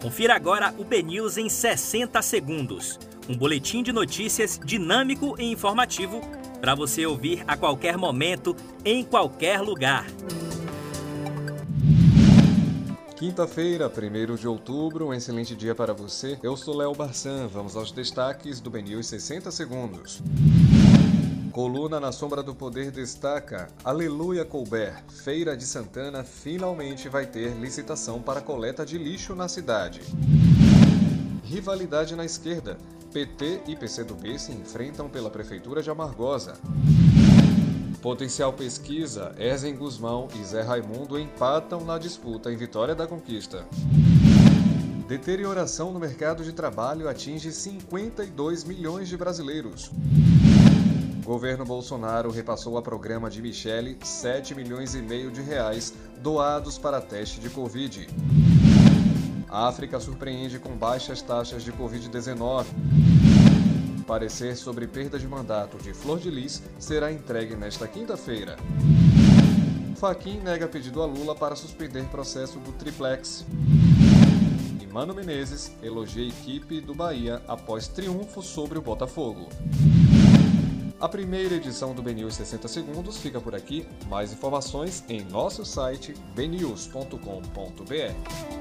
Confira agora o BNews em 60 segundos. Um boletim de notícias dinâmico e informativo para você ouvir a qualquer momento, em qualquer lugar. Quinta-feira, 1 de outubro, um excelente dia para você. Eu sou Léo Barçan. Vamos aos destaques do BNews 60 segundos. Coluna na Sombra do Poder destaca: Aleluia Colbert, Feira de Santana finalmente vai ter licitação para coleta de lixo na cidade. Rivalidade na esquerda: PT e PCdoB se enfrentam pela Prefeitura de Amargosa. Potencial Pesquisa: Erzen Guzmão e Zé Raimundo empatam na disputa em Vitória da Conquista. Deterioração no mercado de trabalho atinge 52 milhões de brasileiros. Governo Bolsonaro repassou a programa de Michele 7 milhões e meio de reais doados para teste de Covid. A África surpreende com baixas taxas de Covid-19. Parecer sobre perda de mandato de Flor de Lis será entregue nesta quinta-feira. Faquin nega pedido a Lula para suspender processo do triplex. E Mano Menezes elogia equipe do Bahia após triunfo sobre o Botafogo. A primeira edição do BNews 60 Segundos fica por aqui. Mais informações em nosso site bnews.com.br.